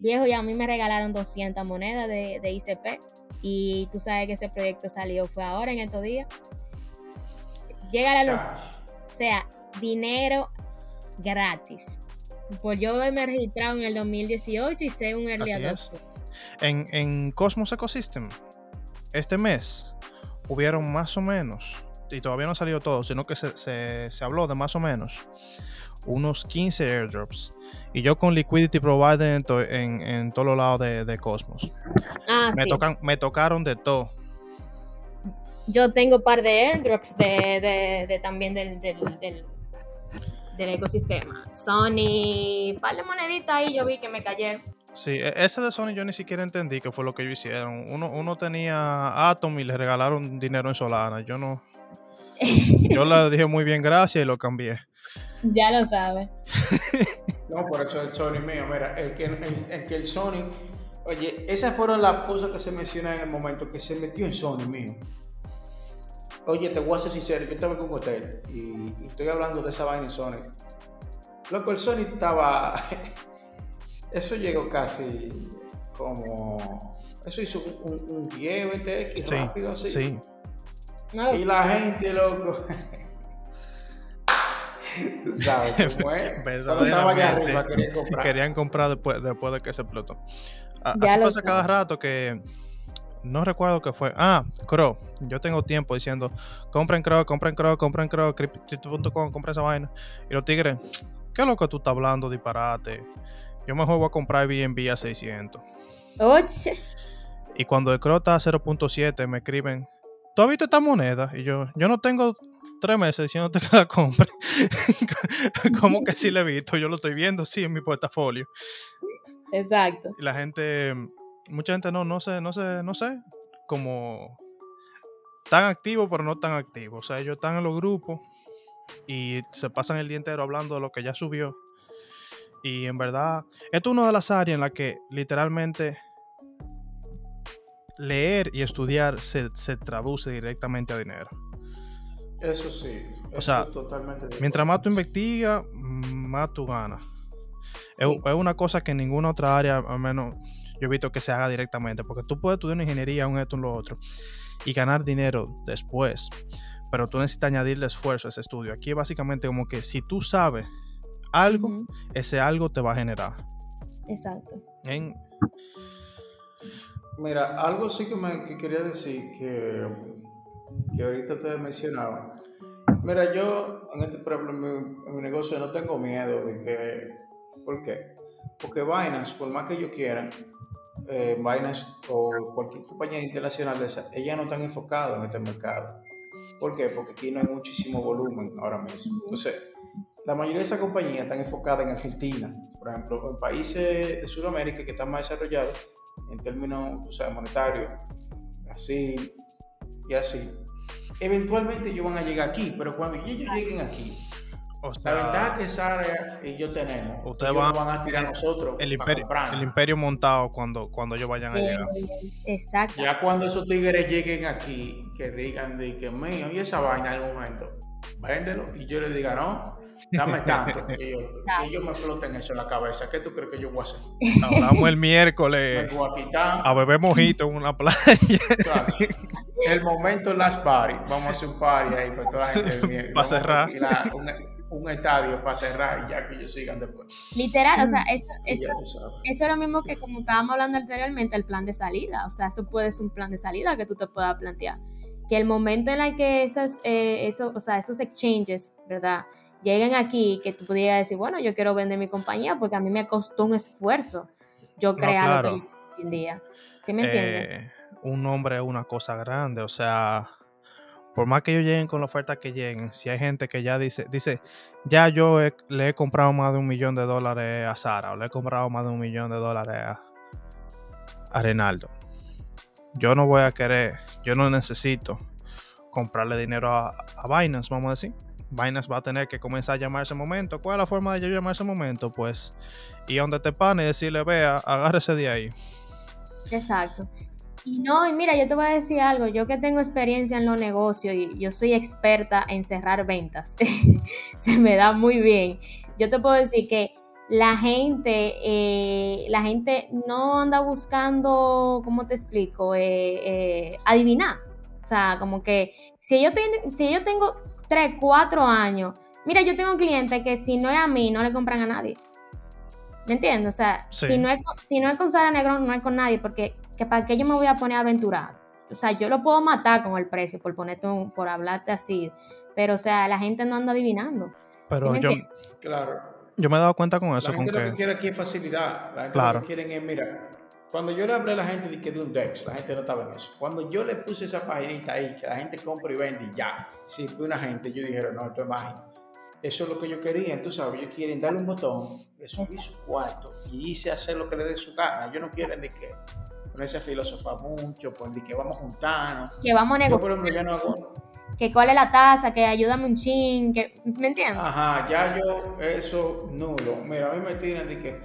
Viejo, y a mí me regalaron 200 monedas de, de ICP. Y tú sabes que ese proyecto salió, fue ahora en estos días. Llega la luz. O sea, dinero gratis. Pues yo me he registrado en el 2018 y sé un early adopter. En, en Cosmos Ecosystem, este mes, hubieron más o menos, y todavía no ha salido todo, sino que se, habló de más o menos unos 15 airdrops. Y yo con Liquidity Provider en, en, todos los lados de, Cosmos. Ah, me, tocan, me tocaron de todo. Yo tengo un par de airdrops de, también del, del, ecosistema. Sony, par de moneditas ahí yo vi que me cayeron. Sí, e, ese de Sony yo ni siquiera entendí qué fue lo que ellos hicieron. Uno, uno tenía Atom y le regalaron dinero en Solana. Yo no. yo le dije muy bien gracias y lo cambié. Ya lo sabes. no, por eso el Sony mío. Mira, el que el, que el Sony. Oye, esas fueron las cosas que se mencionan en el momento que se metió en Sony mío. Oye, te voy a ser sincero, yo estaba en un hotel y, y estoy hablando de esa vaina en Sony. Loco, el Sony estaba eso llegó casi como. Eso hizo un, un 10 BTX rápido así. Sí. Y la gente, loco. Tú sabes cómo es. estaba allá arriba, querían comprar. Querían comprar después, después de que se explotó. Así pasa cada rato que. No recuerdo qué fue. Ah, Crow. Yo tengo tiempo diciendo: compren Crow, compren Crow, compren Crow, crypto.com, compren esa vaina. Y los tigres, ¿qué es lo que tú estás hablando? Disparate. Yo mejor voy a comprar BNB a 600. Oye. Y cuando el CRO está a 0.7 me escriben, ¿tú has visto esta moneda? Y yo, yo no tengo tres meses diciéndote que la compre. como que sí la he visto, yo lo estoy viendo, sí, en mi portafolio. Exacto. Y la gente, mucha gente no, no sé, no sé, no sé, como tan activo, pero no tan activo. O sea, ellos están en los grupos y se pasan el día entero hablando de lo que ya subió. Y en verdad, esto es una de las áreas en las que literalmente leer y estudiar se, traduce directamente a dinero. Eso sí. o sea, mientras más tú investigas, más tú ganas. Es, una cosa que en ninguna otra área, al menos yo he visto que se haga directamente, porque tú puedes estudiar una ingeniería, un esto, un lo otro, y ganar dinero después, pero tú necesitas añadirle esfuerzo a ese estudio. Aquí es básicamente como que si tú sabes algo, ese algo te va a generar. Exacto. Mira, algo sí que me quería decir que, que ahorita te mencionaba. Mira, yo en este problema en mi, negocio no tengo miedo de que. ¿Por qué? Porque Binance, por más que ellos quieran, eh, Binance o cualquier compañía internacional de esa, ellas no están enfocadas en este mercado. ¿Por qué? Porque aquí no hay muchísimo volumen ahora mismo. Entonces, la mayoría de esas compañías están enfocadas en Argentina, por ejemplo, en países de Sudamérica que están más desarrollados en términos o sea, monetarios, así y así. Eventualmente ellos van a llegar aquí, pero cuando ellos lleguen aquí, la ventaja que Sara y yo tenemos, ustedes van, van, a tirar a nosotros el imperio, el imperio montado cuando, cuando ellos vayan a llegar. Exacto. Ya cuando esos tigres lleguen aquí, que digan de que mío y esa vaina en algún momento, véndelo y yo le diga no, dame tanto. y, yo, ellos me exploten eso en la cabeza. ¿Qué tú crees que yo voy a hacer? Hablamos el miércoles a, beber mojito en una playa. El momento last party. Vamos a hacer un party ahí con toda la gente. Para cerrar. Un, estadio para cerrar y ya que ellos sigan después. Literal, o sea, eso, eso, eso es lo mismo que como estábamos hablando anteriormente, el plan de salida. O sea, eso puede ser un plan de salida que tú te puedas plantear. Que el momento en el que esas, eh, eso, o sea, esos exchanges, ¿verdad? lleguen aquí que tú pudieras decir, bueno, yo quiero vender mi compañía porque a mí me costó un esfuerzo yo crear lo que hoy en día. ¿Sí me entiendes? Eh, un nombre es una cosa grande, o sea, por más que ellos lleguen con la oferta que lleguen, si hay gente que ya dice, dice, ya yo le he comprado más de un millón de dólares a Sara o le he comprado más de un millón de dólares a, a Renaldo. Yo no voy a querer, yo no necesito comprarle dinero a, a Binance, vamos a decir Binance va a tener que comenzar a llamar ese momento. ¿Cuál es la forma de yo llamar ese momento? Pues, y donde te pane y decirle, vea, agárrese de ahí. Exacto. Y no, y mira, yo te voy a decir algo, yo que tengo experiencia en los negocios y yo soy experta en cerrar ventas, se me da muy bien. Yo te puedo decir que la gente, eh, la gente no anda buscando, ¿cómo te explico? Eh, eh, adivinar. O sea, como que si yo, si yo tengo 3, 4 años. Mira, yo tengo un cliente que si no es a mí, no le compran a nadie. ¿Me entiendes? O sea, si, no es, si no es con Sara Negrón, no es con nadie, porque que para qué yo me voy a poner a aventurar. O sea, yo lo puedo matar con el precio por ponerte por hablarte así, pero o sea, la gente no anda adivinando. Pero yo, claro. yo me he dado cuenta con eso. La gente lo que... quiere aquí es facilidad. La gente lo que quieren es, mira, cuando yo le hablé a la gente de que de un DEX, la gente no estaba en eso. Cuando yo le puse esa paginita ahí, que la gente compra y vende y ya, si fue una gente, yo dijeron, no, esto es mágico. Eso es lo que yo quería, tú sabes, ellos quieren darle un botón, le subí su cuarto y hice hacer lo que le dé su gana. Yo no quieren de que ponerse a filosofar mucho, pues de que vamos juntarnos. Que vamos a negociar. por ejemplo, ya no hago... Que cuál es la tasa, que ayúdame un ching, que, ¿me entiendes? Ajá, ya yo, eso nulo. Mira, a mí me tiran de que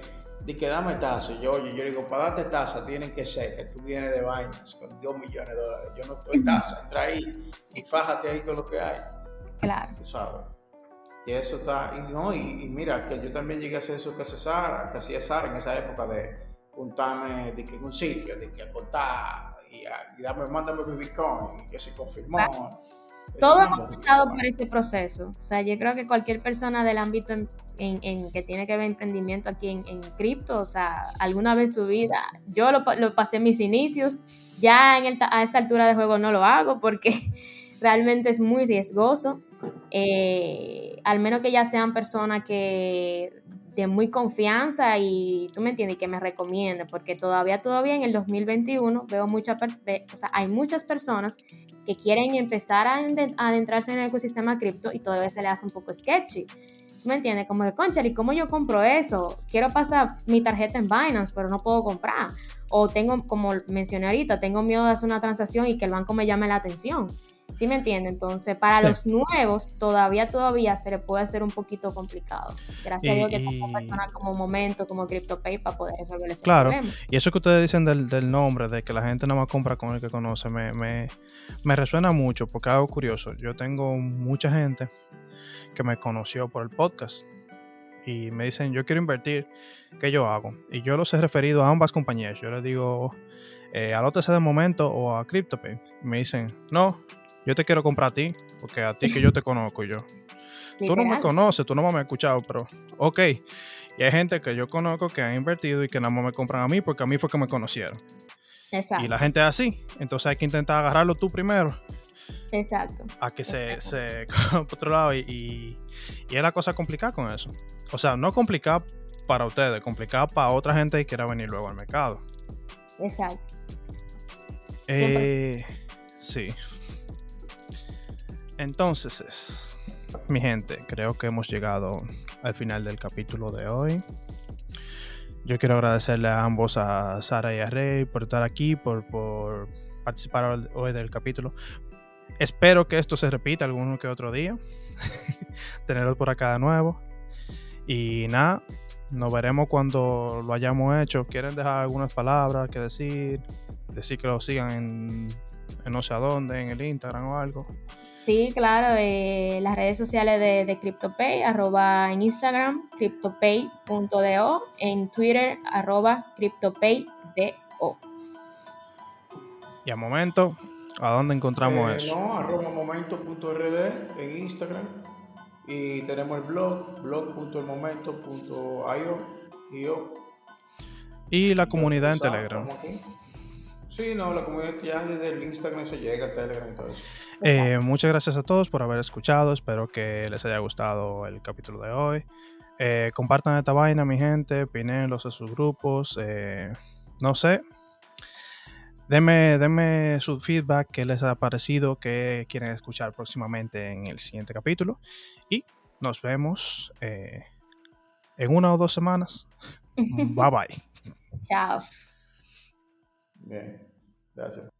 de que dame tasa. Yo, oye, yo digo, para darte tasa tienen que ser que tú vienes de vainas con 2 millones de dólares. Yo no estoy tasa. Entra ahí y fájate ahí con lo que hay. Claro. Tú sabes. Y eso está. Y, no, y, mira, que yo también llegué a hacer eso que, hace Sara, que hacía Sara en esa época de juntarme de que en un sitio, de que aportar y, y dame, mándame mi Bitcoin, y que se confirmó. Todo hemos pasado por ese proceso. O sea, yo creo que cualquier persona del ámbito en, que tiene que ver emprendimiento aquí en, cripto, o sea, alguna vez en su vida, yo lo, pasé en mis inicios, ya en a esta altura de juego no lo hago porque realmente es muy riesgoso. Eh, al menos que ya sean personas que de muy confianza y tú me entiendes, que me recomiende, porque todavía, todavía en el 2021 veo muchas, o sea, hay muchas personas que quieren empezar a adentrarse en el ecosistema cripto y todavía se le hace un poco sketchy. ¿Me entiendes? Como de, concha, ¿y cómo yo compro eso? Quiero pasar mi tarjeta en Binance, pero no puedo comprar. O tengo, como mencioné ahorita, tengo miedo de hacer una transacción y que el banco me llame la atención. ¿Sí me entiende? Entonces, para los nuevos, todavía, todavía se le puede hacer un poquito complicado. Gracias a Dios que tengo personas como Momento, como CryptoPay para poder resolver ese claro. Y eso que ustedes dicen del, del, nombre, de que la gente no más compra con el que conoce, me, me, me resuena mucho porque algo curioso. Yo tengo mucha gente que me conoció por el podcast y me dicen, yo quiero invertir, ¿qué yo hago? Y yo los he referido a ambas compañías. Yo les digo, eh, al OTC de momento o a CryptoPay. Me dicen, no, yo te quiero comprar a ti, porque a ti que yo te conozco yo. Tú no me conoces, tú no me has escuchado, pero ok. Y hay gente que yo conozco que ha invertido y que nada más me compran a mí porque a mí fue que me conocieron. Exacto. Y la gente es así. Entonces hay que intentar agarrarlo tú primero. Exacto. A que se, se por otro lado. Y, y, es la cosa complicada con eso. O sea, no complicada para ustedes, complicada para otra gente que quiera venir luego al mercado. Exacto. Eh, sí. Entonces, mi gente, creo que hemos llegado al final del capítulo de hoy. Yo quiero agradecerle a ambos, a Sara y a Rey, por estar aquí, por, participar hoy del capítulo. Espero que esto se repita alguno que otro día. Tenerlos por acá de nuevo. Y nada, nos veremos cuando lo hayamos hecho. ¿Quieren dejar algunas palabras que decir? Decir que lo sigan en, en no sé a dónde, en el Instagram o algo. Sí, claro, eh, las redes sociales de, de CryptoPay, arroba en Instagram, CryptoPay.do, en Twitter, arroba CryptoPayDO. Y a momento, ¿a dónde encontramos eh, eso? No, arroba momento.rd en Instagram. Y tenemos el blog, blog.elmomento.io. Y la comunidad en Telegram. Sí, no, la comunidad ya desde el Instagram se llega a Telegram y todo eso. Eh, muchas gracias a todos por haber escuchado. Espero que les haya gustado el capítulo de hoy. Eh, compartan esta vaina, mi gente. Opinenlos a sus grupos. Eh, no sé. Denme, denme su feedback, qué les ha parecido, qué quieren escuchar próximamente en el siguiente capítulo. Y nos vemos en una o dos semanas. bye bye. Chao. Bien, gracias.